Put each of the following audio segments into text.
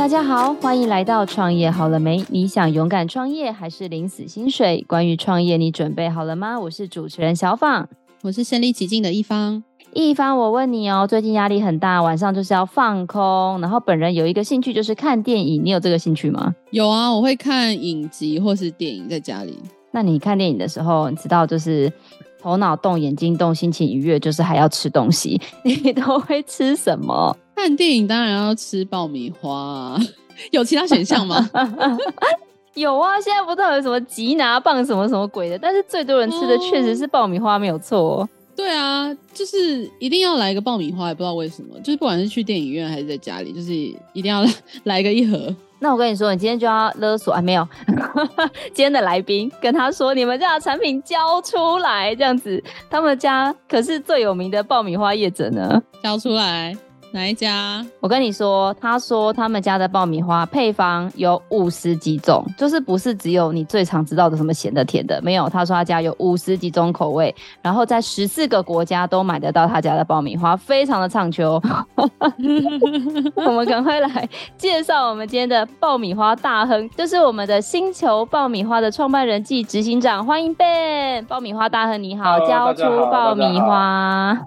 大家好，欢迎来到创业好了没？你想勇敢创业还是领死薪水？关于创业，你准备好了吗？我是主持人小访，我是身临其境的一方。一方，我问你哦，最近压力很大，晚上就是要放空，然后本人有一个兴趣就是看电影，你有这个兴趣吗？有啊，我会看影集或是电影在家里。那你看电影的时候，你知道就是头脑动、眼睛动、心情愉悦，就是还要吃东西，你都会吃什么？看电影当然要吃爆米花啊，有其他选项吗？有啊，现在不知道有什么吉拿棒什么什么鬼的，但是最多人吃的确实是爆米花，没有错。对啊，就是一定要来一个爆米花，也不知道为什么，就是不管是去电影院还是在家里，就是一定要 来，来个一盒。那我跟你说，你今天就要勒索啊？没有，今天的来宾跟他说，你们家的产品交出来，这样子，他们家可是最有名的爆米花业者呢，交出来。哪一家？我跟你说，他说他们家的爆米花配方有五十几种，就是不是只有你最常知道的什么咸的、甜的，没有。他说他家有五十几种口味，然后在十四个国家都买得到他家的爆米花，非常的畅销。我们赶快来介绍我们今天的爆米花大亨，就是我们的星球爆米花的创办人暨执行长，欢迎 Ben。爆米花大亨你好，交出爆米花。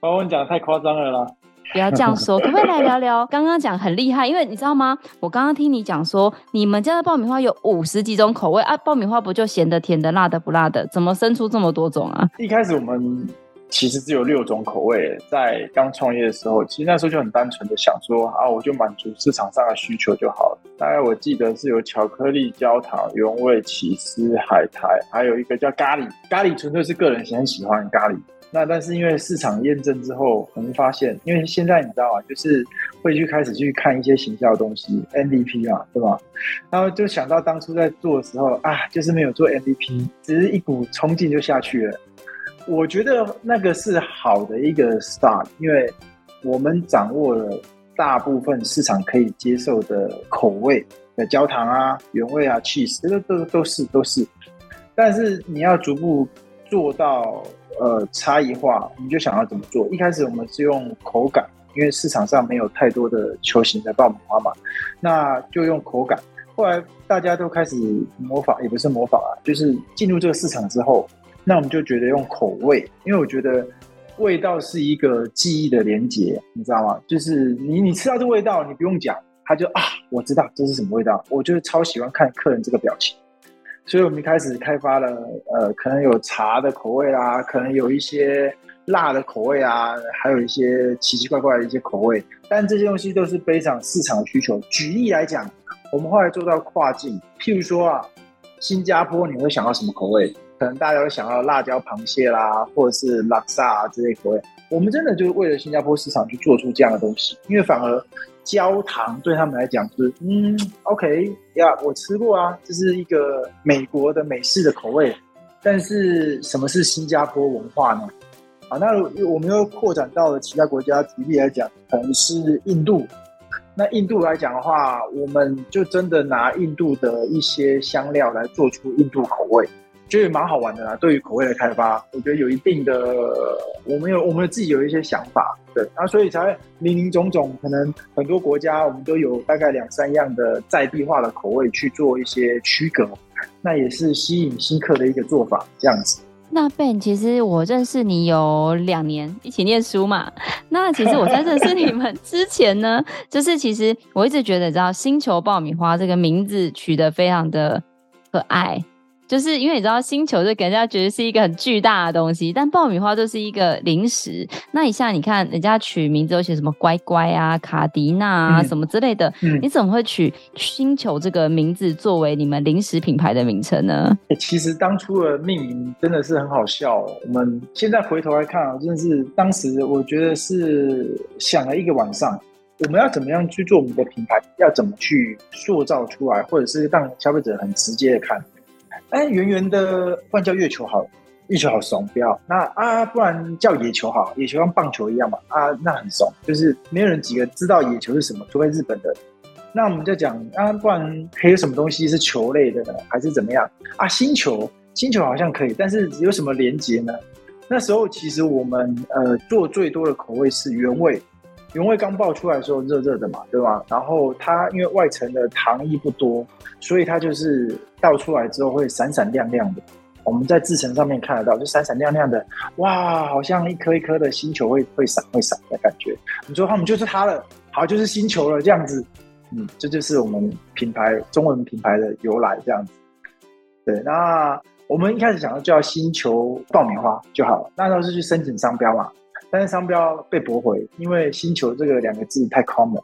把我讲得太夸张了啦。不要这样说，可不可以来聊聊？刚刚讲很厉害，因为你知道吗？我刚刚听你讲说，你们家的爆米花有五十几种口味啊！爆米花不就咸的、甜的、辣的、不辣的？怎么生出这么多种啊？一开始我们其实只有六种口味，在刚创业的时候，其实那时候就很单纯的想说啊，我就满足市场上的需求就好了。大概我记得是有巧克力、焦糖、原味、起司、海苔，还有一个叫咖喱。咖喱纯粹是个人很喜欢咖喱。那但是因为市场验证之后，我们发现，因为现在你知道啊，就是会去开始去看一些行销的东西，MVP 嘛，对吧？然后就想到当初在做的时候啊，就是没有做 MVP，只是一股冲劲就下去了。我觉得那个是好的一个 start，因为我们掌握了大部分市场可以接受的口味的焦糖啊、原味啊、cheese，这个都都是都是。但是你要逐步做到。呃，差异化，你就想要怎么做？一开始我们是用口感，因为市场上没有太多的球形的爆米花嘛，那就用口感。后来大家都开始模仿，也不是模仿啊，就是进入这个市场之后，那我们就觉得用口味，因为我觉得味道是一个记忆的连结，你知道吗？就是你你吃到这味道，你不用讲，他就啊，我知道这是什么味道。我就是超喜欢看客人这个表情。所以我们一开始开发了，呃，可能有茶的口味啦，可能有一些辣的口味啊，还有一些奇奇怪怪的一些口味。但这些东西都是非常市场的需求。举例来讲，我们后来做到跨境，譬如说啊，新加坡你会想到什么口味？可能大家会想到辣椒螃蟹啦，或者是拉萨啊这些口味。我们真的就是为了新加坡市场去做出这样的东西，因为反而。焦糖对他们来讲是嗯，OK 呀，yeah，我吃过啊，这是一个美国的美式的口味。但是什么是新加坡文化呢？啊，那我们又扩展到了其他国家，举例来讲，可能是印度。那印度来讲的话，我们就真的拿印度的一些香料来做出印度口味。觉得蛮好玩的啦，对于口味的开发，我觉得有一定的，我们有我们自己有一些想法，对，啊，所以才林林总总，可能很多国家我们都有大概两三样的在地化的口味去做一些区隔，那也是吸引新客的一个做法，这样子。那 Ben，其实我认识你有两年，一起念书嘛。那其实我在认识你们之前呢，就是其实我一直觉得，你知道，星球爆米花这个名字取得非常的可爱。就是因为你知道，星球就给人家觉得是一个很巨大的东西，但爆米花就是一个零食。那一下你看人家取名字都写什么乖乖啊、卡迪娜啊什么之类的，嗯，你怎么会取星球这个名字作为你们零食品牌的名称呢？其实当初的命名真的是很好笑哦。我们现在回头来看啊，真的是当时我觉得是想了一个晚上，我们要怎么样去做我们的品牌，要怎么去塑造出来，或者是让消费者很直接的看。哎，圆圆的，不然叫月球好了，月球好怂，不要。那啊，不然叫野球好，野球像棒球一样嘛。啊，那很怂，就是没有人几个知道野球是什么，除非日本的。那我们就讲啊，不然还有什么东西是球类的呢？还是怎么样？啊，星球，星球好像可以，但是有什么连接呢？那时候其实我们呃做最多的口味是原味，原味刚爆出来的时候热热的嘛，对吧？然后它因为外层的糖衣不多，所以它就是倒出来之后会闪闪亮亮的。我们在制成上面看得到，就闪闪亮亮的，哇，好像一颗一颗的星球会会闪会闪的感觉。你说他们就是它了，好，就是星球了这样子。嗯，这就是我们品牌中文品牌的由来这样子。对，那我们一开始想要叫星球爆米花就好了，那时候是去申请商标嘛，但是商标被驳回，因为星球这个两个字太 common，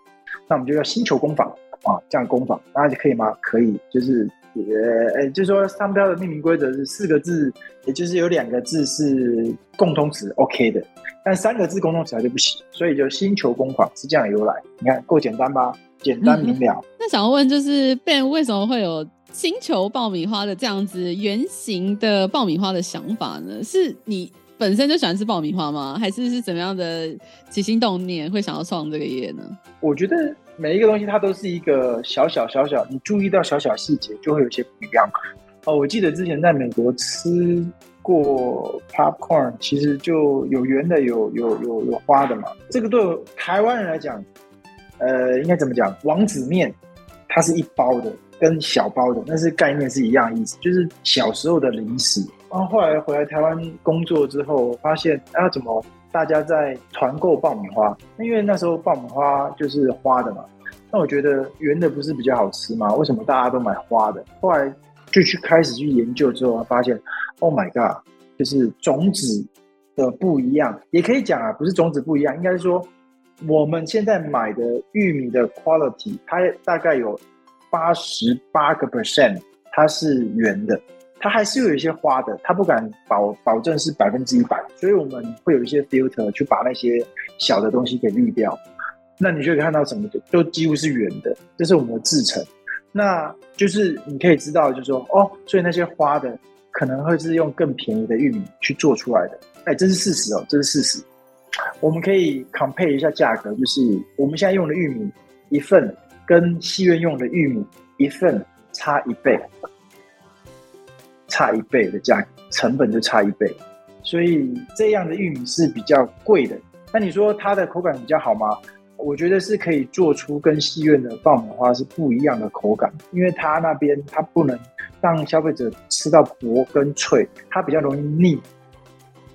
那我们就叫星球工坊啊，这样工坊，那就可以吗？可以，就是。呃，就是说商标的命名规则是四个字，也就是有两个字是共通词，OK 的，但三个字共通词它就不行，所以就星球工坊是这样的由来。你看够简单吧？简单明了。那想要问就是 Ben 为什么会有星球爆米花的这样子圆形的爆米花的想法呢？是你本身就喜欢吃爆米花吗？还是是怎么样的起心动念会想要创这个业呢？我觉得。每一个东西它都是一个小小小小，你注意到小小细节就会有些不一样。哦，我记得之前在美国吃过 popcorn，其实就有圆的，有有有有花的嘛。这个对台湾人来讲，呃，应该怎么讲？王子面它是一包的，跟小包的，但是概念是一样意思，就是小时候的零食。然后后来回来台湾工作之后，发现啊，怎么？大家在团购爆米花，因为那时候爆米花就是花的嘛。那我觉得圆的不是比较好吃吗？为什么大家都买花的？后来就去开始去研究之后，发现，Oh my god，就是种子的不一样，也可以讲啊，不是种子不一样，应该是说我们现在买的玉米的 quality，它大概有八十八个 percent，它是圆的。它还是有一些花的，它不敢保保证是百分之一百，所以我们会有一些 filter 去把那些小的东西给滤掉。那你就可以看到什么都几乎是圆的，这是我们的制成。那就是你可以知道，就是说哦，所以那些花的可能会是用更便宜的玉米去做出来的。哎，这是事实哦，这是事实。我们可以 compare 一下价格，就是我们现在用的玉米一份跟戏院用的玉米一份差一倍。差一倍的价格，成本就差一倍，所以这样的玉米是比较贵的。那你说它的口感比较好吗？我觉得是可以做出跟戏院的爆米花是不一样的口感，因为它那边它不能让消费者吃到薄跟脆，它比较容易腻。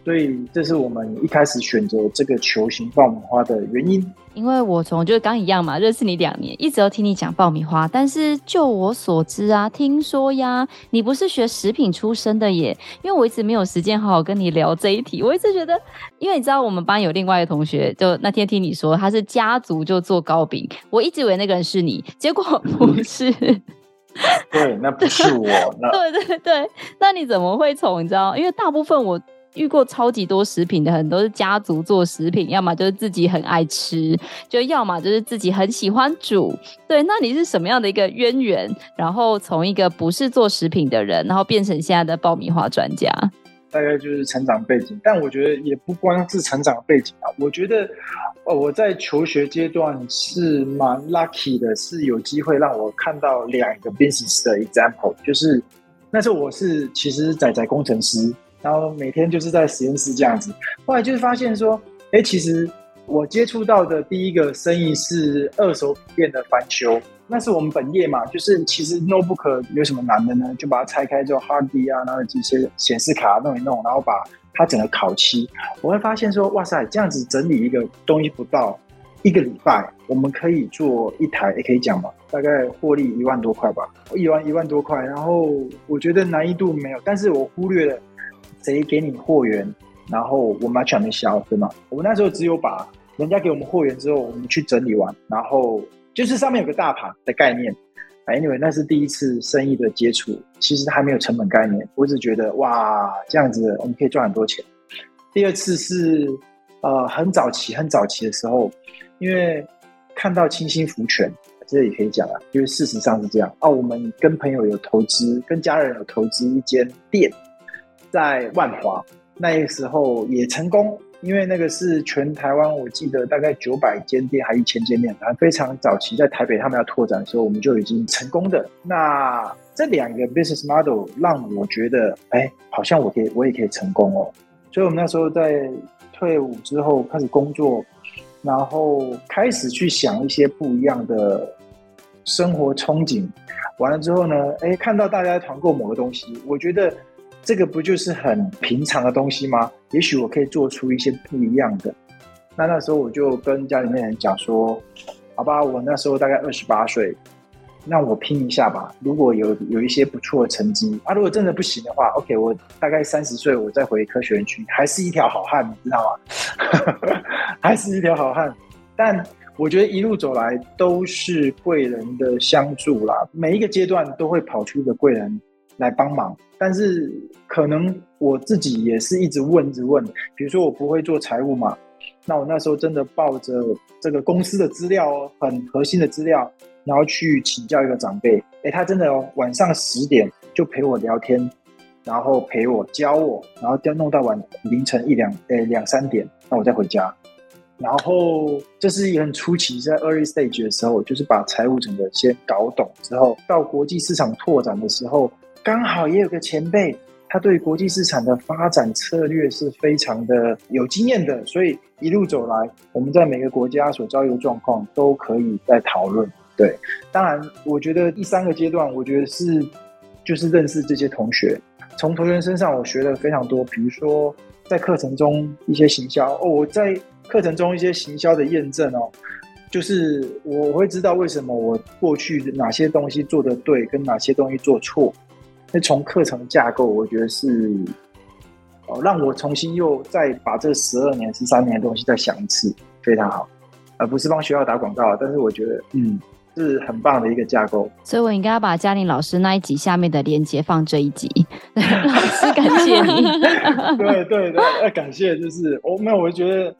所以这是我们一开始选择这个球形爆米花的原因。因为我从就是刚一样嘛，认识你两年，一直都听你讲爆米花。但是就我所知啊，听说呀，你不是学食品出身的耶。因为我一直没有时间好好跟你聊这一题。我一直觉得，因为你知道我们班有另外一个同学，就那天听你说他是家族就做糕饼，我一直以为那个人是你，结果不是。对，那不是我。那 对对对，那你怎么会从你知道？因为大部分我。遇过超级多食品的，很多是家族做食品，要么就是自己很爱吃，就要么就是自己很喜欢煮。对，那你是什么样的一个渊源？然后从一个不是做食品的人，然后变成现在的爆米花专家？大概就是成长背景，但我觉得也不光是成长背景啊。我觉得，呃，我在求学阶段是蛮 lucky 的，是有机会让我看到两个 business 的 example，就是那时候我是其实仔仔工程师。然后每天就是在实验室这样子，后来就是发现说，哎，其实我接触到的第一个生意是二手笔电的翻修，那是我们本业嘛，就是其实 notebook 有什么难的呢？就把它拆开之后，hard d 啊，然后这些显示卡弄一弄，然后把它整个烤漆，我会发现说，哇塞，这样子整理一个东西不到一个礼拜，我们可以做一台，也可以讲嘛，大概获利一万多块吧，一万一万多块，然后我觉得难易度没有，但是我忽略了。谁给你货源，然后我们要全面销，对吗？我们那时候只有把人家给我们货源之后，我们去整理完，然后就是上面有个大盘的概念。Anyway，那是第一次生意的接触，其实还没有成本概念，我只觉得哇，这样子我们可以赚很多钱。第二次是呃很早期很早期的时候，因为看到清新福泉，这也可以讲啊，因为事实上是这样啊，我们跟朋友有投资，跟家人有投资一间店。在万华那个时候也成功，因为那个是全台湾，我记得大概九百间店还一千间店，反正非常早期，在台北他们要拓展的时候，我们就已经成功的。那这两个 business model 让我觉得，哎，好像我可以，我也可以成功哦。所以我们那时候在退伍之后开始工作，然后开始去想一些不一样的生活憧憬。完了之后呢，哎，看到大家团购某个东西，我觉得这个不就是很平常的东西吗？也许我可以做出一些不一样的。那那时候我就跟家里面人讲说，好吧，我那时候大概二十八岁。那我拼一下吧，如果有有一些不错的成绩啊，如果真的不行的话，OK，我大概三十岁，我再回科学园区，还是一条好汉，你知道吗？还是一条好汉。但我觉得一路走来都是贵人的相助啦，每一个阶段都会跑出一个贵人来帮忙。但是可能我自己也是一直问，一直问，比如说我不会做财务嘛，那我那时候真的抱着这个公司的资料哦，很核心的资料。然后去请教一个长辈，哎，他真的哦，晚上十点就陪我聊天，然后陪我教我，然后要弄到晚凌晨一两，哎，两三点，那我再回家。然后这是一个很初期，在 early stage 的时候，就是把财务整个先搞懂之后，到国际市场拓展的时候，刚好也有个前辈，他对国际市场的发展策略是非常的有经验的，所以一路走来，我们在每个国家所遭遇的状况都可以再讨论。对，当然，我觉得第三个阶段，我觉得是就是认识这些同学，从同学身上我学了非常多，比如说在课程中一些行销哦，我在课程中一些行销的验证哦，就是我会知道为什么我过去哪些东西做的对，跟哪些东西做错。那从课程架构，我觉得是哦，让我重新又再把这十二年、十三年的东西再想一次，非常好，而不是帮学校打广告，但是我觉得嗯。是很棒的一个架构，所以我应该要把嘉玲老师那一集下面的链接放这一集。老师，感谢你。对对对，要感谢就是我没有，我觉得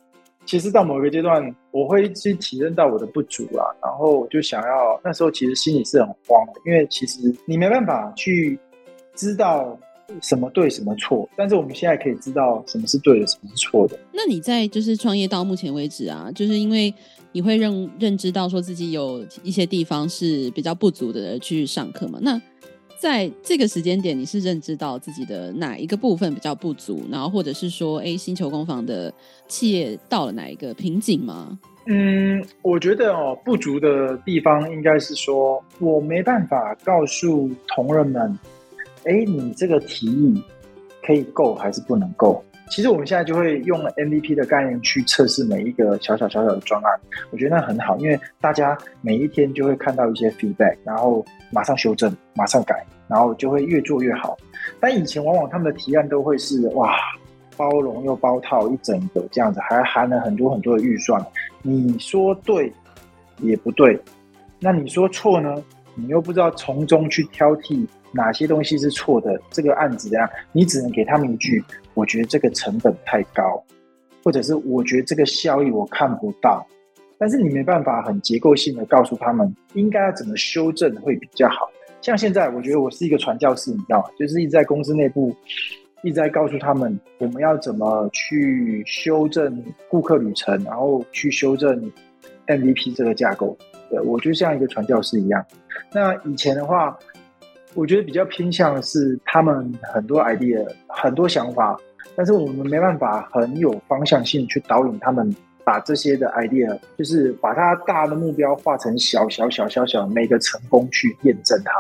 其实到某一个阶段，我会去体认到我的不足啦，然后就想要那时候其实心里是很慌的，因为其实你没办法去知道什么对什么错，但是我们现在可以知道什么是对的，什么是错的。那你在就是创业到目前为止啊，就是因为。你会认认知到说自己有一些地方是比较不足的，去上课嘛？那在这个时间点，你是认知到自己的哪一个部分比较不足，然后或者是说，哎，星球工坊的企业到了哪一个瓶颈吗？嗯，我觉得哦，不足的地方应该是说我没办法告诉同仁们，哎，你这个提议可以够还是不能够？其实我们现在就会用 MVP 的概念去测试每一个小小小小的专案，我觉得那很好，因为大家每一天就会看到一些 feedback，然后马上修正，马上改，然后就会越做越好。但以前往往他们的提案都会是哇，包容又包套一整个这样子，还含了很多很多的预算。你说对也不对，那你说错呢？你又不知道从中去挑剔哪些东西是错的，这个案子怎样？你只能给他们一句。我觉得这个成本太高，或者是我觉得这个效益我看不到，但是你没办法很结构性的告诉他们应该要怎么修正会比较好。像现在，我觉得我是一个传教士，你知道吗？就是一直在公司内部一直在告诉他们我们要怎么去修正顾客旅程，然后去修正 MVP 这个架构。对，我就像一个传教士一样。那以前的话。我觉得比较偏向是他们很多 idea、很多想法，但是我们没办法很有方向性去导引他们，把这些的 idea，就是把它大的目标化成小小小小小每个成功去验证它。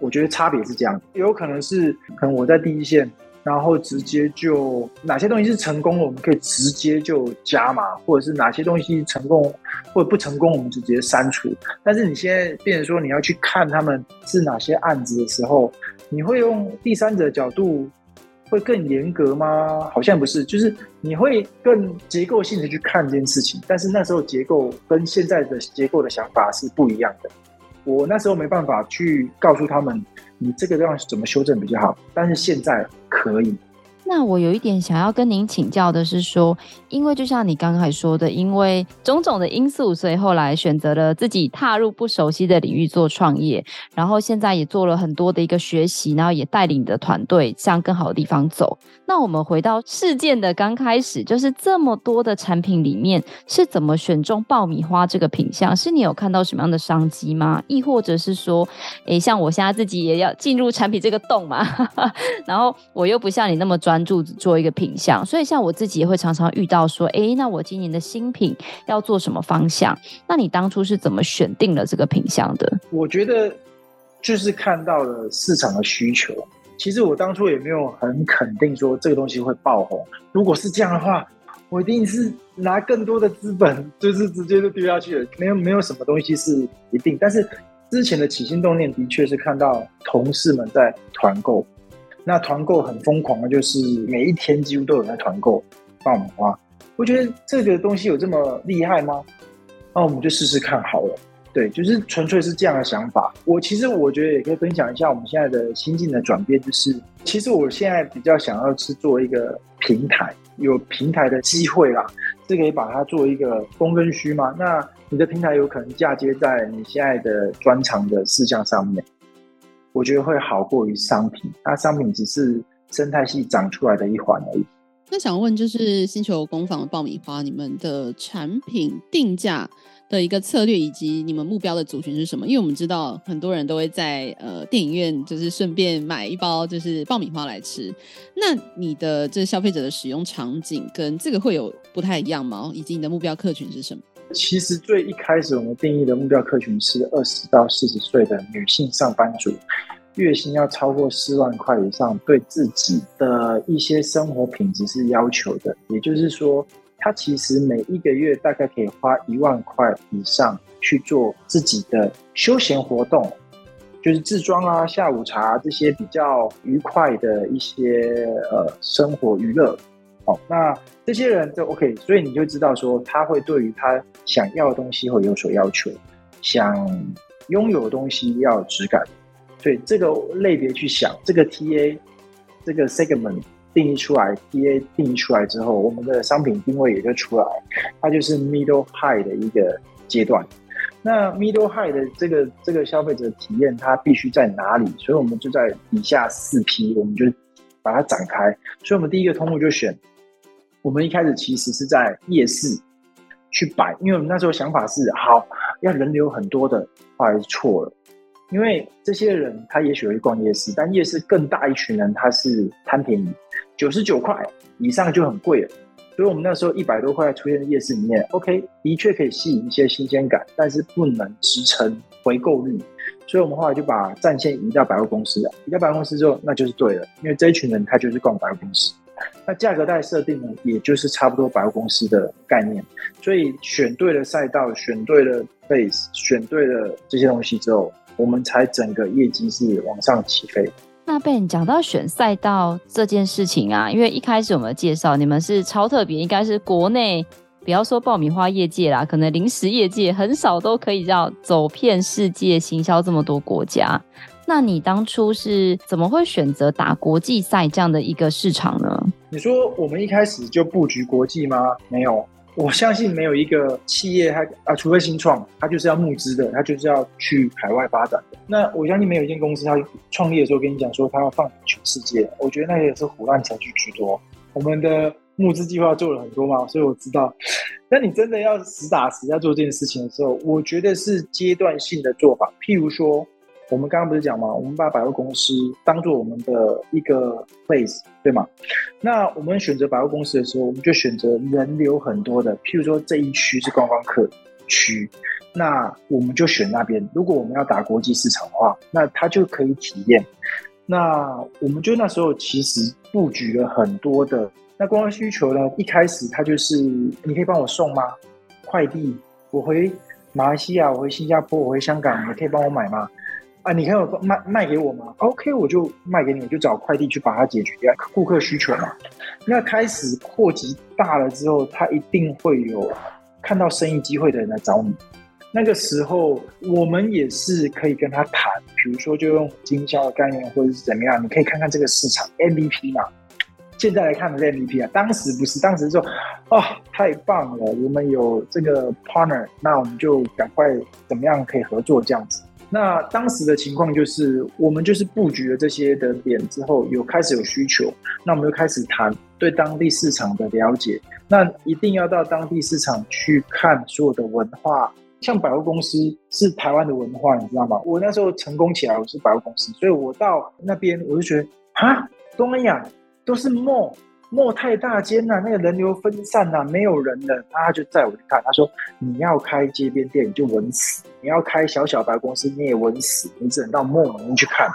我觉得差别是这样，有可能是可能我在第一线。然后直接就哪些东西是成功了，我们可以直接就加码，或者是哪些东西成功或者不成功，我们直接删除。但是你现在变成说你要去看他们是哪些案子的时候，你会用第三者的角度会更严格吗？好像不是，就是你会更结构性的去看这件事情。但是那时候结构跟现在的结构的想法是不一样的。我那时候没办法去告诉他们，你这个地方怎么修正比较好，但是现在可以。那我有一点想要跟您请教的是说，因为就像你刚才说的，因为种种的因素，所以后来选择了自己踏入不熟悉的领域做创业，然后现在也做了很多的一个学习，然后也带领的团队向更好的地方走。那我们回到事件的刚开始，就是这么多的产品里面是怎么选中爆米花这个品项？是你有看到什么样的商机吗？亦或者是说，诶，像我现在自己也要进入产品这个洞嘛，然后我又不像你那么专。专注做一个品相。所以像我自己也会常常遇到说，哎，那我今年的新品要做什么方向？那你当初是怎么选定了这个品相的？我觉得就是看到了市场的需求。其实我当初也没有很肯定说这个东西会爆红。如果是这样的话，我一定是拿更多的资本，就是直接就丢下去了。没有没有什么东西是一定，但是之前的起心动念的确是看到同事们在团购，那团购很疯狂的，就是每一天几乎都有在团购爆米花。我觉得这个东西有这么厉害吗？那我们就试试看好了。对，就是纯粹是这样的想法。我其实我觉得也可以分享一下我们现在的心境的转变，就是其实我现在比较想要是做一个平台。有平台的机会啦，是可以把它做一个供跟需嘛？那你的平台有可能嫁接在你现在的专长的事项上面，我觉得会好过于商品。那商品只是生态系长出来的一环而已。那想问，就是星球工坊的爆米花，你们的产品定价的一个策略，以及你们目标的族群是什么？因为我们知道很多人都会在呃电影院，就是顺便买一包就是爆米花来吃。那你的这消费者的使用场景跟这个会有不太一样吗？以及你的目标客群是什么？其实最一开始我们定义的目标客群是二十到四十岁的女性上班族。月薪要超过四万块以上，对自己的一些生活品质是要求的。也就是说，他其实每一个月大概可以花一万块以上去做自己的休闲活动，就是自装啊、下午茶这些比较愉快的一些呃生活娱乐。好，那这些人就 OK，所以你就知道说，他会对于他想要的东西会有所要求，想拥有的东西要有质感。对这个类别去想，这个 TA 这个 segment 定义出来，TA 定义出来之后，我们的商品定位也就出来，它就是 middle high 的一个阶段。那 middle high 的这个这个消费者体验，它必须在哪里？所以我们就在以下四批，我们就把它展开。所以我们第一个通路就选，我们一开始其实是在夜市去摆，因为我们那时候想法是好要人流很多的，后来是错了。因为这些人他也许会逛夜市，但夜市更大一群人他是贪便宜，九十九块以上就很贵了。所以我们那时候一百多块出现在夜市里面，OK，的确可以吸引一些新鲜感，但是不能支撑回购率。所以我们后来就把战线移到百货公司了，移到百货公司之后，那就是对了，因为这一群人他就是逛百货公司。那价格带设定呢，也就是差不多百货公司的概念。所以选对了赛道，选对了 base，选对了这些东西之后。我们才整个业绩是往上起飞。那 Ben 讲到选赛道这件事情啊，因为一开始我们介绍你们是超特别，应该是国内不要说爆米花业界啦，可能零食业界很少都可以叫走遍世界，行销这么多国家。那你当初是怎么会选择打国际赛这样的一个市场呢？你说我们一开始就布局国际吗？没有。我相信没有一个企业它啊，除非新创，它就是要募资的，它就是要去海外发展的。那我相信没有一间公司，它创业的时候跟你讲说它要放眼全世界，我觉得那也是唬烂程序居多。我们的募资计划做了很多嘛，所以我知道。那你真的要实打实要做这件事情的时候，我觉得是阶段性的做法，譬如说。我们刚刚不是讲吗？我们把百货公司当做我们的一个 place，对吗？那我们选择百货公司的时候，我们就选择人流很多的，譬如说这一区是观光客区，那我们就选那边。如果我们要打国际市场的话，那它就可以体验。那我们就那时候其实布局了很多的那观光需求呢。一开始它就是你可以帮我送吗？快递，我回马来西亚，我回新加坡，我回香港，你可以帮我买吗？啊，你可以卖卖给我吗？OK，我就卖给你，我就找快递去把它解决掉顾客需求嘛。那开始扩级大了之后，他一定会有看到生意机会的人来找你。那个时候，我们也是可以跟他谈，比如说就用经销的概念或者是怎么样，你可以看看这个市场 MVP 嘛。现在来看的是 MVP 啊，当时不是，当时说啊、哦，太棒了，我们有这个 partner，那我们就赶快怎么样可以合作这样子。那当时的情况就是，我们就是布局了这些的点之后，有开始有需求，那我们就开始谈对当地市场的了解。那一定要到当地市场去看所有的文化，像百货公司是台湾的文化，你知道吗？我那时候成功起来，我是百货公司，所以我到那边我就觉得啊，东南亚都是梦 mall 太大间了，那个人流分散了，没有人了。他就载我去看，他说你要开街边店你就稳死，你要开小小白公司你也稳死，你只能到莫里面去看。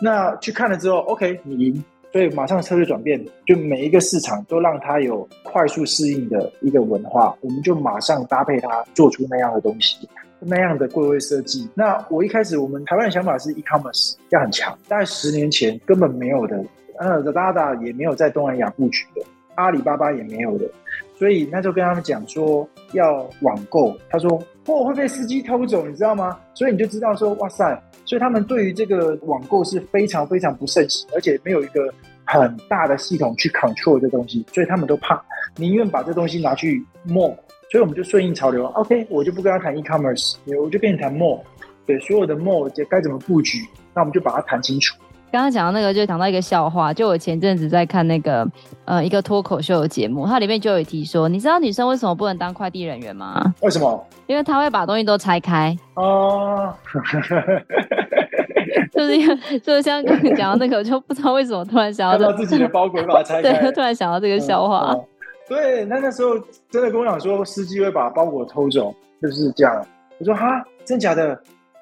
那去看了之后，OK，你赢，所以马上策略转变，就每一个市场都让它有快速适应的一个文化，我们就马上搭配它，做出那样的东西，那样的柜位设计。那我一开始我们台湾的想法是 e-commerce 要很强，大概十年前根本没有的，，Lazada 也没有在东南亚布局的，阿里巴巴也没有的，所以那时候跟他们讲说要网购，他说货、哦、会被司机偷走，你知道吗？所以你就知道说，哇塞。所以他们对于这个网购是非常非常不盛行，而且没有一个很大的系统去 control 这东西，所以他们都怕，宁愿把这东西拿去 mall。所以我们就顺应潮流，OK，我就不跟他谈 e-commerce，我就跟你谈 mall。对，所有的 mall 该怎么布局，那我们就把它谈清楚。刚刚讲到那个，就讲到一个笑话。就我前阵子在看那个呃一个脱口秀的节目，它里面就有提说，你知道女生为什么不能当快递人员吗？为什么？因为她会把东西都拆开。哦，就是因为就是像刚刚讲到那个，我就不知道为什么突然想到，这个，自己的包裹把它拆开。对，突然想到这个笑话。嗯嗯、对，那那时候真的跟我讲说，司机会把包裹偷走，就是这样。我说哈，真假的？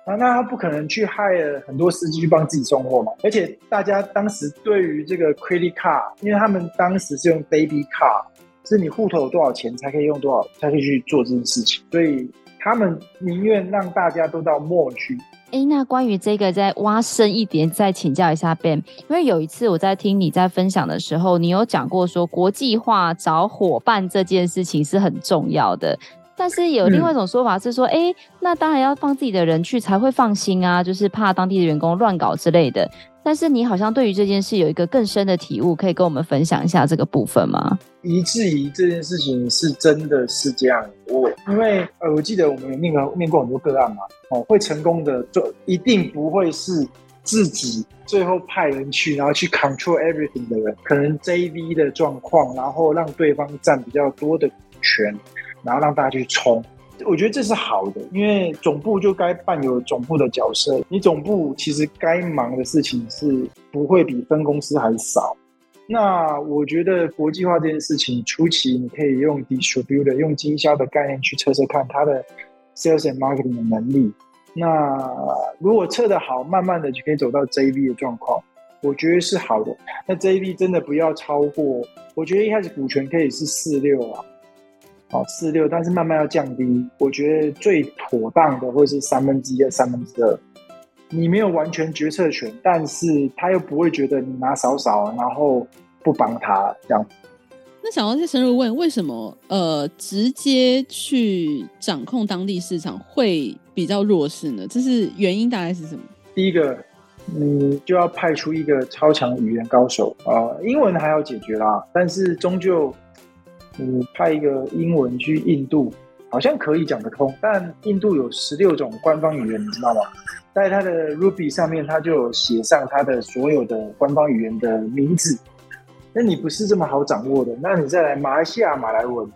啊，那他不可能去害了很多司机去帮自己送货嘛？而且大家当时对于这个 credit card，因为他们当时是用 baby card，是你户头有多少钱才可以用多少，才可以去做这件事情，所以他们宁愿让大家都到 mall 去。哎、那关于这个再挖深一点，再请教一下 Ben，因为有一次我在听你在分享的时候，你有讲过说国际化找伙伴这件事情是很重要的。但是有另外一种说法是说，哎、嗯，那当然要放自己的人去才会放心啊，就是怕当地的员工乱搞之类的。但是你好像对于这件事有一个更深的体悟，可以跟我们分享一下这个部分吗？以至于这件事情是真的是这样，我因为呃，我记得我们有念过面过很多个案嘛，哦，会成功的就一定不会是自己最后派人去，然后去 control everything 的人，可能 JV 的状况，然后让对方占比较多的股权。然后让大家去冲，我觉得这是好的，因为总部就该扮有总部的角色。你总部其实该忙的事情是不会比分公司还少。那我觉得国际化这件事情初期，你可以用 distributor 用经销的概念去测测看他的 sales and marketing 的能力。那如果测得好，慢慢的就可以走到 JV 的状况，我觉得是好的。那 JV 真的不要超过，我觉得一开始股权可以是四六啊。哦，四六，但是慢慢要降低。我觉得最妥当的会是三分之一、三分之二。你没有完全决策权，但是他又不会觉得你拿少少，然后不帮他这样。那想要再深入问，为什么呃直接去掌控当地市场会比较弱势呢？这是原因大概是什么？第一个，你就要派出一个超强语言高手啊，呃，英文还要解决啦，但是终究。你派一个英文去印度，好像可以讲得通，但印度有十六种官方语言，你知道吗？在它的 Ruby 上面，它就有写上它的所有的官方语言的名字。那你不是这么好掌握的，那你再来马来西亚马来文，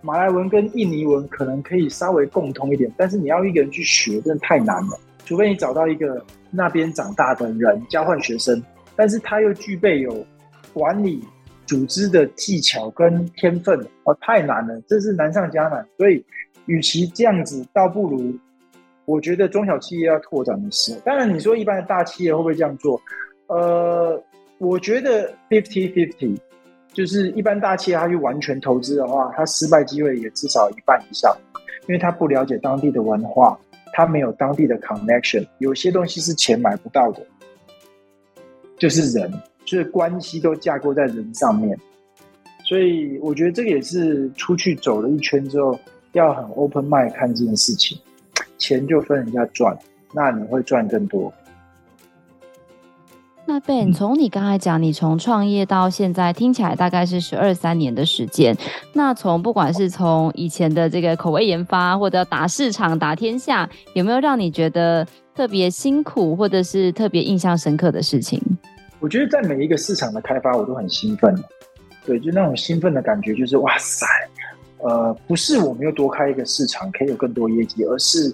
马来文跟印尼文可能可以稍微共通一点，但是你要一个人去学，真的太难了。除非你找到一个那边长大的人交换学生，但是他又具备有管理。组织的技巧跟天分哦，太难了，这是难上加难。所以，与其这样子，倒不如我觉得中小企业要拓展的时候。当然，你说一般的大企业会不会这样做？呃，我觉得 fifty fifty，就是一般大企业他去完全投资的话，他失败机会也至少一半以上，因为他不了解当地的文化，他没有当地的 connection，有些东西是钱买不到的，就是人。就是关系都架构在人上面，所以我觉得这个也是出去走了一圈之后，要很 open mind 看这件事情，钱就分人家赚，那你会赚更多。那 Ben，从你刚才讲，你从创业到现在，听起来大概是十二三年的时间。那从不管是从以前的这个口味研发，或者打市场、打天下，有没有让你觉得特别辛苦，或者是特别印象深刻的事情？我觉得在每一个市场的开发，我都很兴奋。对，就那种兴奋的感觉，就是哇塞，呃，不是我们又多开一个市场可以有更多业绩，而是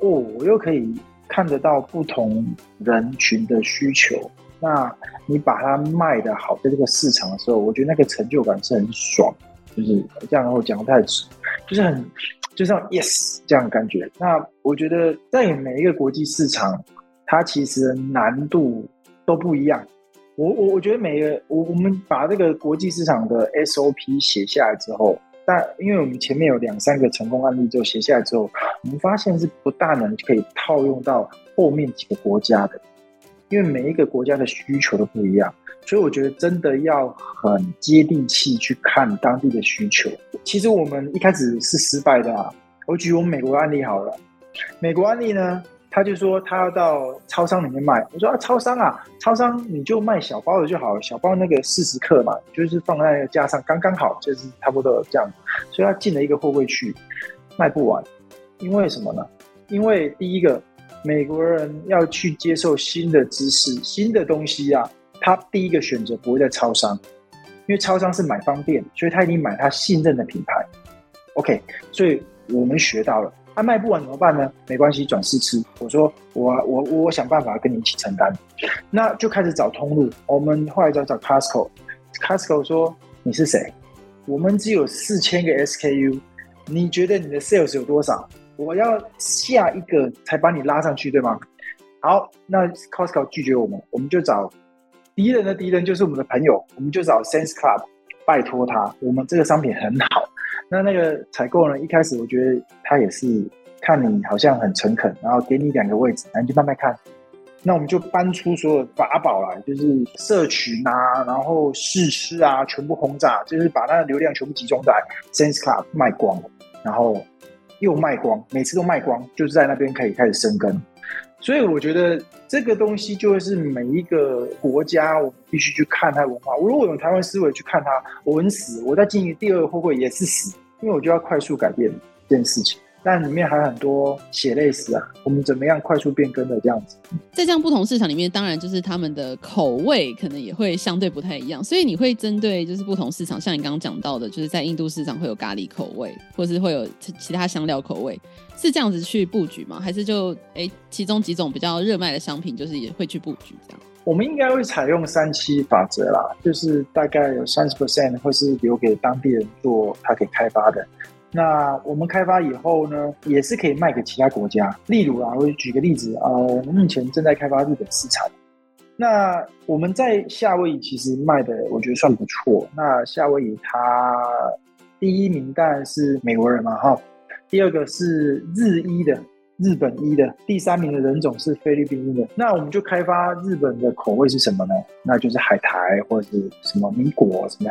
哦，我又可以看得到不同人群的需求，那你把它卖得好，在这个市场的时候，我觉得那个成就感是很爽，就是这样。我讲的太直，就是很，就像 yes 这样的感觉。那我觉得在每一个国际市场，它其实难度都不一样。我我我觉得每个我我们把这个国际市场的 SOP 写下来之后，但因为我们前面有两三个成功案例，就写下来之后，我们发现是不大能可以套用到后面几个国家的，因为每一个国家的需求都不一样，所以我觉得真的要很接地气去看当地的需求。其实我们一开始是失败的啊，我举我们美国案例好了，美国案例呢。他就说他要到超商里面卖，我说啊，超商啊，超商你就卖小包的就好了，小包那个四十克嘛，就是放在那个架上刚刚好，就是差不多这样。所以他进了一个货柜区，卖不完，因为什么呢？因为第一个，美国人要去接受新的知识、新的东西啊，他第一个选择不会在超商，因为超商是买方便，所以他一定买他信任的品牌。OK，所以我们学到了。他、卖不完怎么办呢？没关系，转试吃。我说我我我想办法跟你一起承担，那就开始找通路。我们后来找找 Costco，Costco 说，你是谁？我们只有四千个 SKU，你觉得你的 sales 有多少？我要下一个才把你拉上去，对吗？好，那 Costco 拒绝我们，我们就找敌人的敌人就是我们的朋友，我们就找 Sam's Club，拜托他，我们这个商品很好。那那个采购呢？一开始我觉得他也是看你好像很诚恳，然后给你两个位置，然后你就慢慢看。那我们就搬出所有法宝来，就是社群啊，然后试吃啊，全部轰炸，就是把那个流量全部集中在 Sam's Club 卖光，然后又卖光，每次都卖光，就是在那边可以开始生根。所以我觉得这个东西就会是每一个国家，我必须去看它文化。我如果用台湾思维去看它，我很死。我在经营第二个货柜也是死，因为我就要快速改变这件事情。但里面还有很多血泪史啊，我们怎么样快速变更的这样子？在这样不同市场里面，当然就是他们的口味可能也会相对不太一样。所以你会针对就是不同市场，像你刚刚讲到的，就是在印度市场会有咖喱口味，或是会有其他香料口味。是这样子去布局吗？还是就哎、欸，其中几种比较热卖的商品，就是也会去布局这样？我们应该会采用三七法则啦，就是大概有三十 percent 会是留给当地人做，他可以开发的。那我们开发以后呢，也是可以卖给其他国家。例如啊，我举个例子啊，我们目前正在开发日本市场。那我们在夏威夷其实卖的，我觉得算不错。那夏威夷它第一名当然是美国人嘛，哈。第二个是日裔的，日本裔的，第三名的人种是菲律宾的。那我们就开发日本的口味是什么呢？那就是海苔或者是什么米果什么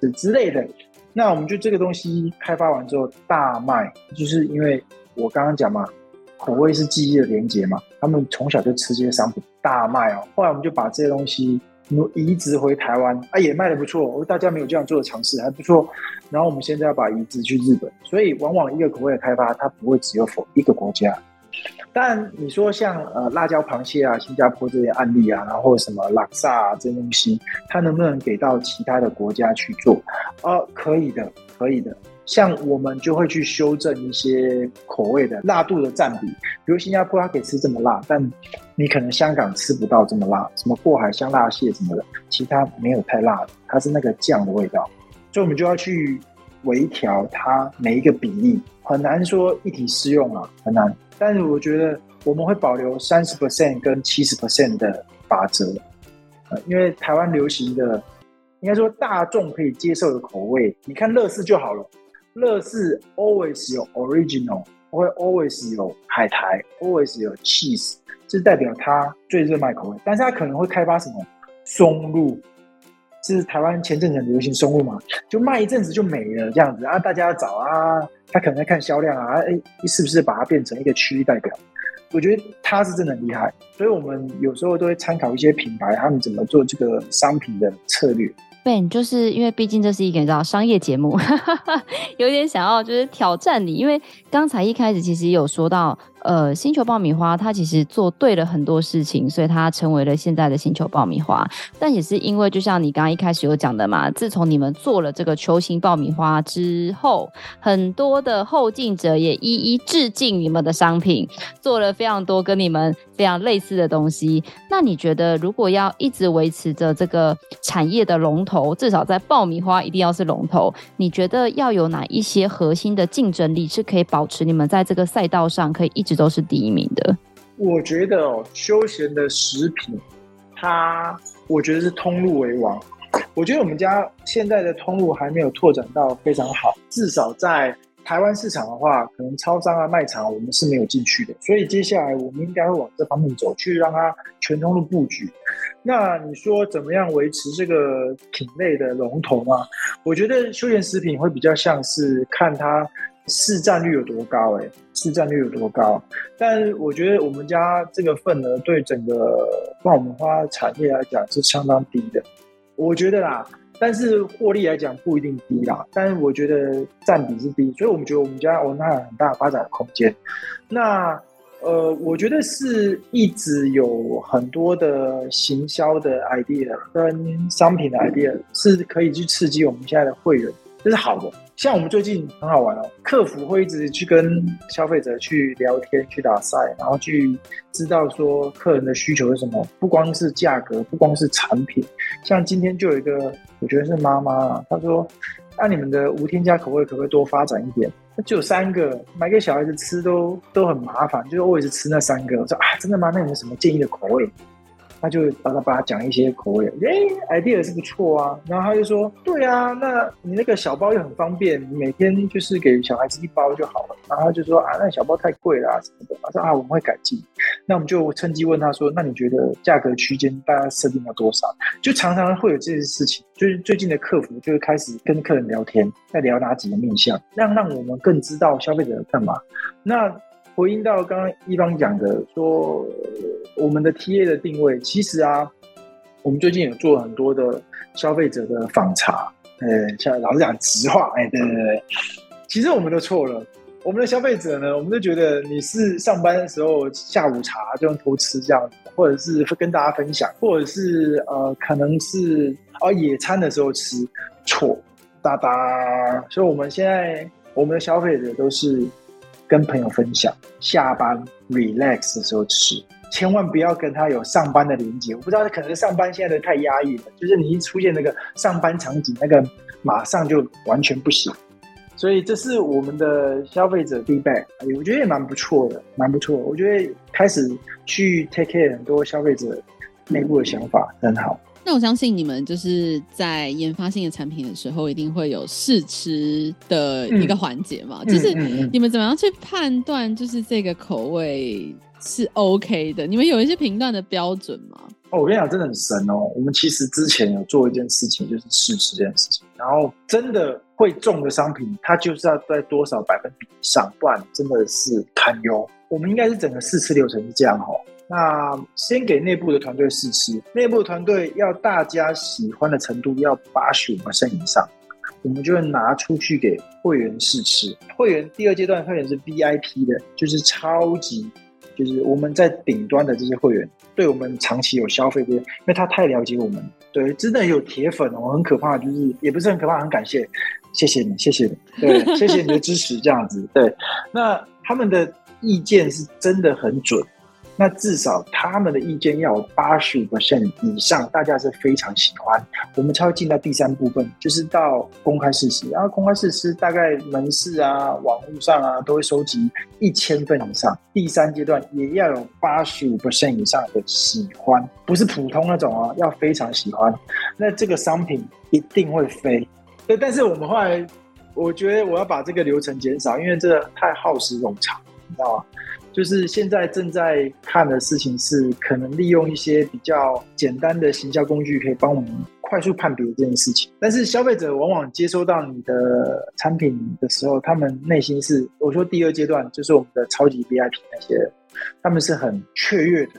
之之类的。那我们就这个东西开发完之后大卖，就是因为我刚刚讲嘛，口味是记忆的连结嘛，他们从小就吃这些商品，大卖哦。后来我们就把这些东西。移植回台湾啊，也卖的不错。大家没有这样做的尝试，还不错。然后我们现在要把移植去日本，所以往往一个口味的开发，它不会只有否一个国家。但你说像呃辣椒螃蟹啊、新加坡这些案例啊，然后什么拉萨啊这些东西，它能不能给到其他的国家去做？啊，可以的，可以的。像我们就会去修正一些口味的辣度的占比，比如新加坡它可以吃这么辣，但你可能香港吃不到这么辣，什么过海香辣蟹什么的，其他没有太辣的，它是那个酱的味道，所以我们就要去微调它每一个比例，很难说一体适用啊，很难。但是我觉得我们会保留三十 percent 跟七十 percent 的法则，呃，因为台湾流行的，应该说大众可以接受的口味，你看乐事就好了。乐事 always 有 original，会 always 有海苔，always 有 cheese，这代表它最热卖口味。但是它可能会开发什么松露，是台湾前阵子很流行松露嘛，就卖一阵子就没了这样子啊，大家找啊，他可能在看销量啊，哎、是不是把它变成一个区域代表？我觉得他是真的很厉害，所以我们有时候都会参考一些品牌，他们怎么做这个商品的策略。对就是因为毕竟这是一个你知道商业节目，有点想要就是挑战你，因为刚才一开始其实有说到呃，星球爆米花它其实做对了很多事情，所以它成为了现在的星球爆米花。但也是因为，就像你刚刚一开始有讲的嘛，自从你们做了这个球形爆米花之后，很多的后进者也一一致敬你们的商品，做了非常多跟你们非常类似的东西。那你觉得，如果要一直维持着这个产业的龙头，至少在爆米花一定要是龙头，你觉得要有哪一些核心的竞争力是可以保持你们在这个赛道上可以一直都是第一名的？我觉得哦，休闲的食品，它我觉得是通路为王。我觉得我们家现在的通路还没有拓展到非常好，至少在台湾市场的话，可能超商啊、卖场我们是没有进去的。所以接下来我们应该会往这方面走，去让它全通路布局。那你说怎么样维持这个品类的龙头啊？我觉得休闲食品会比较像是看它市占率有多高，欸，哎，市占率有多高？但我觉得我们家这个份额对整个爆米花产业来讲是相当低的。我觉得啦，但是获利来讲不一定低啦，但是我觉得占比是低，所以我们觉得我们家我们还有很大的发展空间。那呃，我觉得是一直有很多的行销的 idea 跟商品的 idea 是可以去刺激我们现在的会员，这是好的。像我们最近很好玩哦，客服会一直去跟消费者去聊天、去打赛，然后去知道说客人的需求是什么。不光是价格，不光是产品。像今天就有一个，我觉得是妈妈，她说：“那、你们的无添加口味可不可以多发展一点？就有三个，买给小孩子吃都都很麻烦，就是我一直吃那三个。”我说：“啊，真的吗？那你们什么建议的口味？”他就巴拉巴拉讲一些口味，哎，idea 是不错啊。然后他就说，对啊，那你那个小包又很方便，你每天就是给小孩子一包就好了。然后他就说啊，那小包太贵了啊什么的。他说啊，我们会改进。那我们就趁机问他说，那你觉得价格区间大概设定了多少？就常常会有这些事情。就是最近的客服就会开始跟客人聊天，在聊哪几个面向，让让我们更知道消费者干嘛。那。回应到刚刚一方讲的说，我们的 TA 的定位，其实啊，我们最近有做很多的消费者的访查，呃，像老实讲直话，哎，对对对，其实我们都错了，我们的消费者呢，我们都觉得你是上班的时候下午茶就用偷吃这样子，或者是跟大家分享，或者是呃，可能是哦野餐的时候吃，错，哒哒，所以我们现在我们的消费者都是。跟朋友分享，下班 relax 的时候吃，千万不要跟他有上班的连接。我不知道，可能上班现在的太压抑了，就是你一出现那个上班场景，那个马上就完全不行。所以这是我们的消费者 feedback，我觉得也蛮不错的，蛮不错。我觉得开始去 take care 很多消费者内部的想法，很好。那我相信你们就是在研发新的产品的时候，一定会有试吃的一个环节嘛？嗯、就是你们怎么样去判断，就是这个口味是 OK 的？你们有一些评断的标准吗？哦，我跟你讲，真的很神哦。我们其实之前有做一件事情，就是试吃这件事情，然后真的会中的商品，它就是要在多少百分比以上，不然真的是堪忧。我们应该是整个试吃流程是这样哦。那先给内部的团队试吃，内部团队要大家喜欢的程度要八十五%以上，我们就会拿出去给会员试吃。会员第二阶段会员是 VIP 的，就是超级，就是我们在顶端的这些会员，对我们长期有消费的，因为他太了解我们，对，真的有铁粉哦，很可怕，就是也不是很可怕，很感谢，谢谢你，谢谢你，对，谢谢你的支持，这样子，对，那他们的意见是真的很准。那至少他们的意见要有八十五%以上，大家是非常喜欢。我们才会进到第三部分，就是到公开试吃。然后公开试吃大概门市啊、网络上啊都会收集一千份以上。第三阶段也要有八十五%以上的喜欢，不是普通那种啊，要非常喜欢。那这个商品一定会飞。对，但是我们后来，我觉得我要把这个流程减少，因为这个太耗时冗长，你知道吗？就是现在正在看的事情是，可能利用一些比较简单的行销工具，可以帮我们快速判别这件事情。但是消费者往往接收到你的产品的时候，他们内心是，我说第二阶段就是我们的超级 VIP 那些，他们是很雀跃的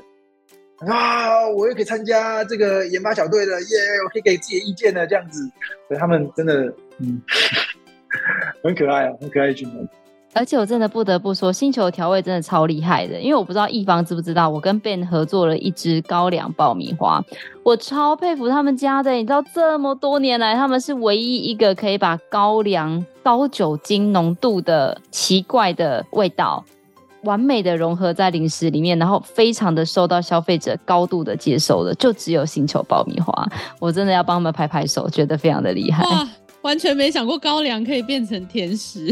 啊，我也可以参加这个研发小队的耶我可以给自己的意见的这样子，所以他们真的嗯，很可爱啊，很可爱一群人。而且我真的不得不说，星球调味真的超厉害的，因为我不知道一方知不知道，我跟 Ben 合作了一支高粱爆米花，我超佩服他们家的。你知道这么多年来，他们是唯一一个可以把高粱高酒精浓度的奇怪的味道，完美的融合在零食里面，然后非常的受到消费者高度的接受的，就只有星球爆米花。我真的要帮他们拍拍手，觉得非常的厉害。完全没想过高粱可以变成甜食。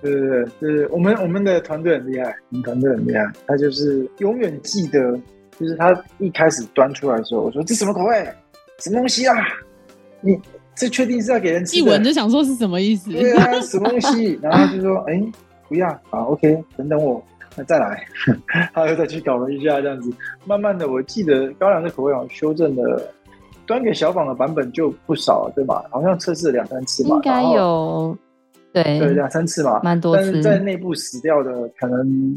对对对，就是我们我们的团队很厉害，我们团队很厉害。他就是永远记得，就是他一开始端出来的时候，我说这什么口味？什么东西啊？你这确定是要给人吃？一闻就想说是什么意思？对啊，什么东西？然后他就说，哎，不要啊，OK，等等我，那再来。他又再去搞了一下，这样子，慢慢的，我记得高粱的口味好像修正了。端给小访的版本就不少了，对吧？好像测试了两三次吧，应该有，对对两三次嘛，蛮多次。但是在内部死掉的，可能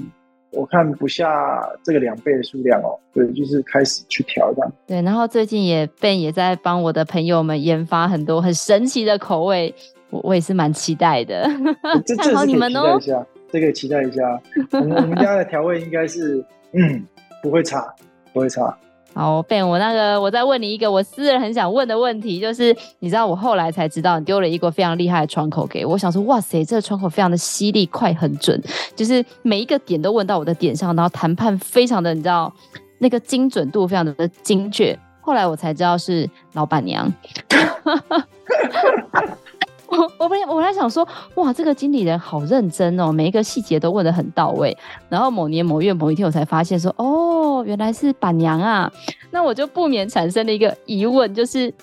我看不下这个两倍的数量哦。对，就是开始去调这样。对，然后最近也 Ben 也在帮我的朋友们研发很多很神奇的口味，我我也是蛮期待的。看好你们哦，这个期待一下，我们我们家的调味应该是嗯不会差，不会差。好，Ben，我那个，我再问你一个我私人很想问的问题，就是你知道我后来才知道你丢了一个非常厉害的窗口给我，我想说，哇塞，这个窗口非常的犀利，快，很准，就是每一个点都问到我的点上，然后谈判非常的，你知道那个精准度非常的精确。后来我才知道是老板娘。我本我本来想说，哇，这个经理人好认真哦，每一个细节都问得很到位。然后某年某月某一天，我才发现说，哦，原来是板娘啊。那我就不免产生了一个疑问，就是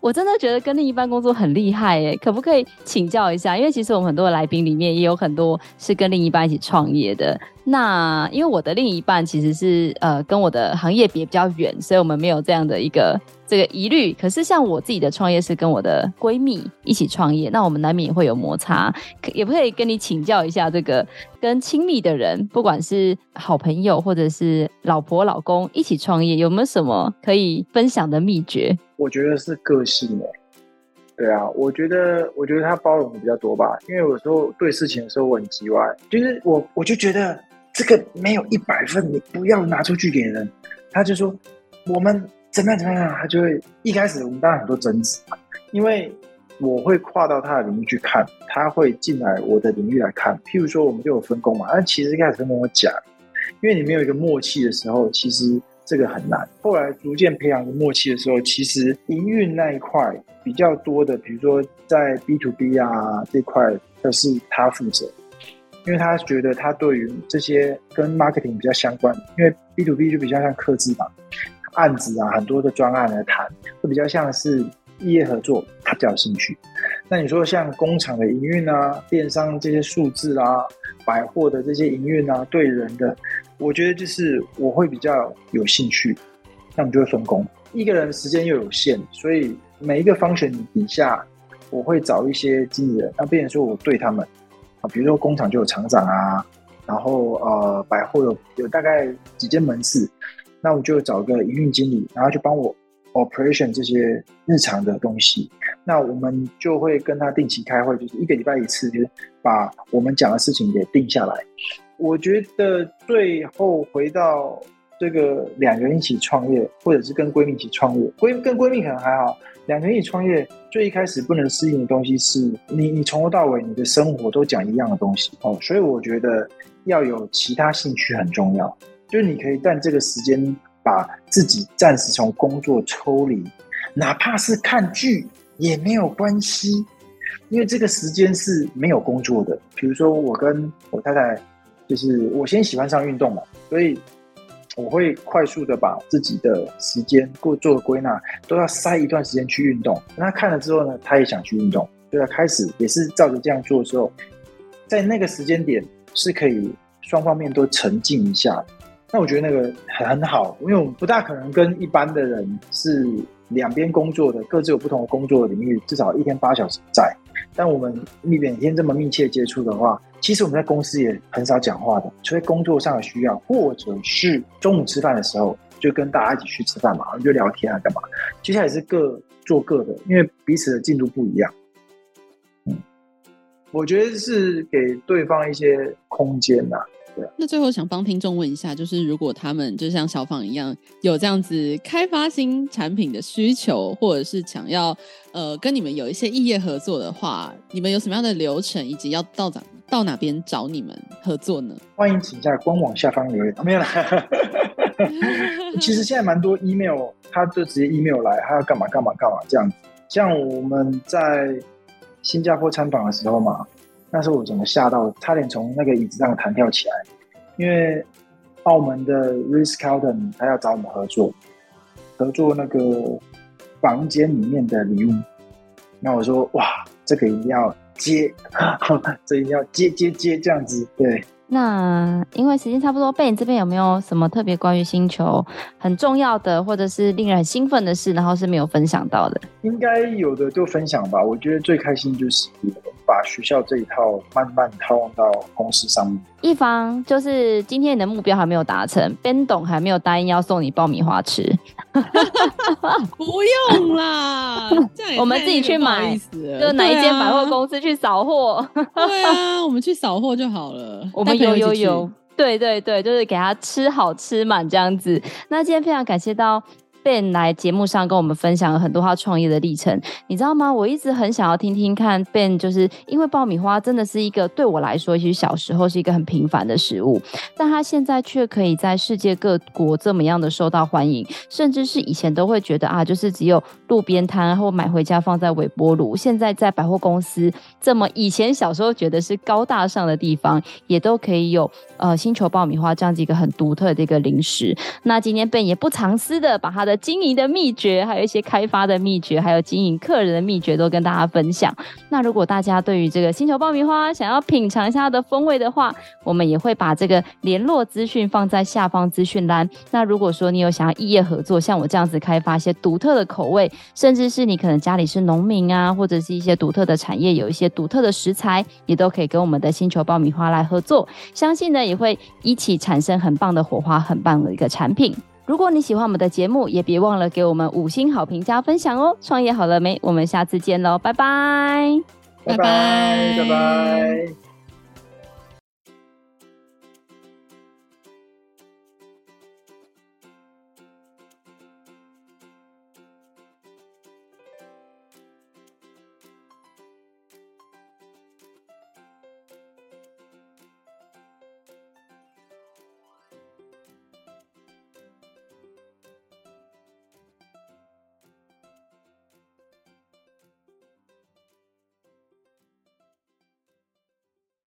我真的觉得跟另一半工作很厉害耶，可不可以请教一下？因为其实我们很多的来宾里面也有很多是跟另一半一起创业的。那因为我的另一半其实是呃跟我的行业别比较远，所以我们没有这样的一个这个疑虑。可是像我自己的创业是跟我的闺蜜一起创业，那我们难免也会有摩擦，可也不可以跟你请教一下这个跟亲密的人，不管是好朋友或者是老婆老公一起创业，有没有什么可以分享的秘诀？我觉得是个性诶。对啊，我觉得我觉得他包容的比较多吧，因为有时候对事情的时候我很叽歪，就是我我就觉得。这个没有一百分，你不要拿出去给人。他就说我们怎么样怎么样，他就会一开始我们当然很多争执嘛，因为我会跨到他的领域去看，他会进来我的领域来看。譬如说我们就有分工嘛，但其实一开始分工我讲，因为你没有一个默契的时候，其实这个很难。后来逐渐培养一个默契的时候，其实营运那一块比较多的，比如说在 B to B 啊这块，都是他负责。因为他觉得他对于这些跟 marketing 比较相关，因为 B to B 就比较像客制嘛，案子啊很多的专案来谈，会比较像是异业合作，他比较有兴趣。那你说像工厂的营运啊、电商这些数字啊、百货的这些营运啊，对人的，我觉得就是我会比较有兴趣，那我们就会分工。一个人时间又有限，所以每一个方选底下，我会找一些经理人，那变成说我对他们啊。比如说工厂就有厂长啊，然后呃百货有有大概几间门市，那我就找个营运经理，然后就帮我 operation 这些日常的东西。那我们就会跟他定期开会，就是一个礼拜一次，就是把我们讲的事情给定下来。我觉得最后回到这个两个人一起创业，或者是跟闺蜜一起创业，闺跟闺蜜可能还好。两个人一起创业，最一开始不能适应的东西是你，你从头到尾你的生活都讲一样的东西哦，所以我觉得要有其他兴趣很重要，就是你可以在这个时间把自己暂时从工作抽离，哪怕是看剧也没有关系，因为这个时间是没有工作的。比如说我跟我太太，就是我先喜欢上运动嘛，所以。我会快速的把自己的时间过做归纳，都要塞一段时间去运动。那看了之后呢，他也想去运动，所以他开始也是照着这样做的时候，在那个时间点是可以双方面都沉浸一下。那我觉得那个很好，因为我们不大可能跟一般的人是两边工作的，各自有不同的工作的领域，至少一天八小时在。但我们每天这么密切接触的话，其实我们在公司也很少讲话的，除非工作上的需要，或者是中午吃饭的时候，就跟大家一起去吃饭嘛，就聊天啊，干嘛？接下来是各做各的，因为彼此的进度不一样。我觉得是给对方一些空间呐。对。那最后想帮听众问一下，就是如果他们就像小访一样有这样子开发新产品的需求，或者是想要呃跟你们有一些异业合作的话，你们有什么样的流程，以及要到哪到哪边找你们合作呢？欢迎请在官网下方留言。没有啦。其实现在蛮多 email，他就直接 email 来，他要干嘛干嘛干嘛这样子。像我们在新加坡参访的时候嘛，那时候我整个吓到，差点从那个椅子上弹跳起来，因为澳门的 Ritz-Carlton 他要找我们合作，合作那个房间里面的礼物。那我说哇，这个一定要接，这一定要接接接这样子，对。那因为时间差不多，Ben 这边有没有什么特别关于星球很重要的，或者是令人很兴奋的事，然后是没有分享到的？应该有的就分享吧。我觉得最开心就是把学校这一套慢慢套用到公司上面。一方就是今天你的目标还没有达成，Ben 董还没有答应要送你爆米花吃。不用啦，我们自己去买，就哪一间百货公司去扫货。对啊，我们去扫货就好了。我们有有有，对对对，就是给他吃好吃满这样子。那今天非常感谢到。Ben 来节目上跟我们分享了很多他创业的历程，你知道吗？我一直很想要听听看 Ben，就是因为爆米花真的是一个对我来说，其实小时候是一个很平凡的食物，但他现在却可以在世界各国这么样的受到欢迎，甚至是以前都会觉得啊，就是只有路边摊或买回家放在微波炉，现在在百货公司这么以前小时候觉得是高大上的地方，也都可以有呃星球爆米花这样子一个很独特的一个零食。那今天 Ben 也不藏私的把他的经营的秘诀，还有一些开发的秘诀，还有经营客人的秘诀，都跟大家分享。那如果大家对于这个星球爆米花想要品尝一下它的风味的话，我们也会把这个联络资讯放在下方资讯栏。那如果说你有想要异业合作，像我这样子开发一些独特的口味，甚至是你可能家里是农民啊，或者是一些独特的产业，有一些独特的食材，也都可以跟我们的星球爆米花来合作。相信呢，也会一起产生很棒的火花，很棒的一个产品。如果你喜欢我们的节目，也别忘了给我们五星好评加分享哦！创业好了没？我们下次见喽，拜拜，拜拜，拜拜。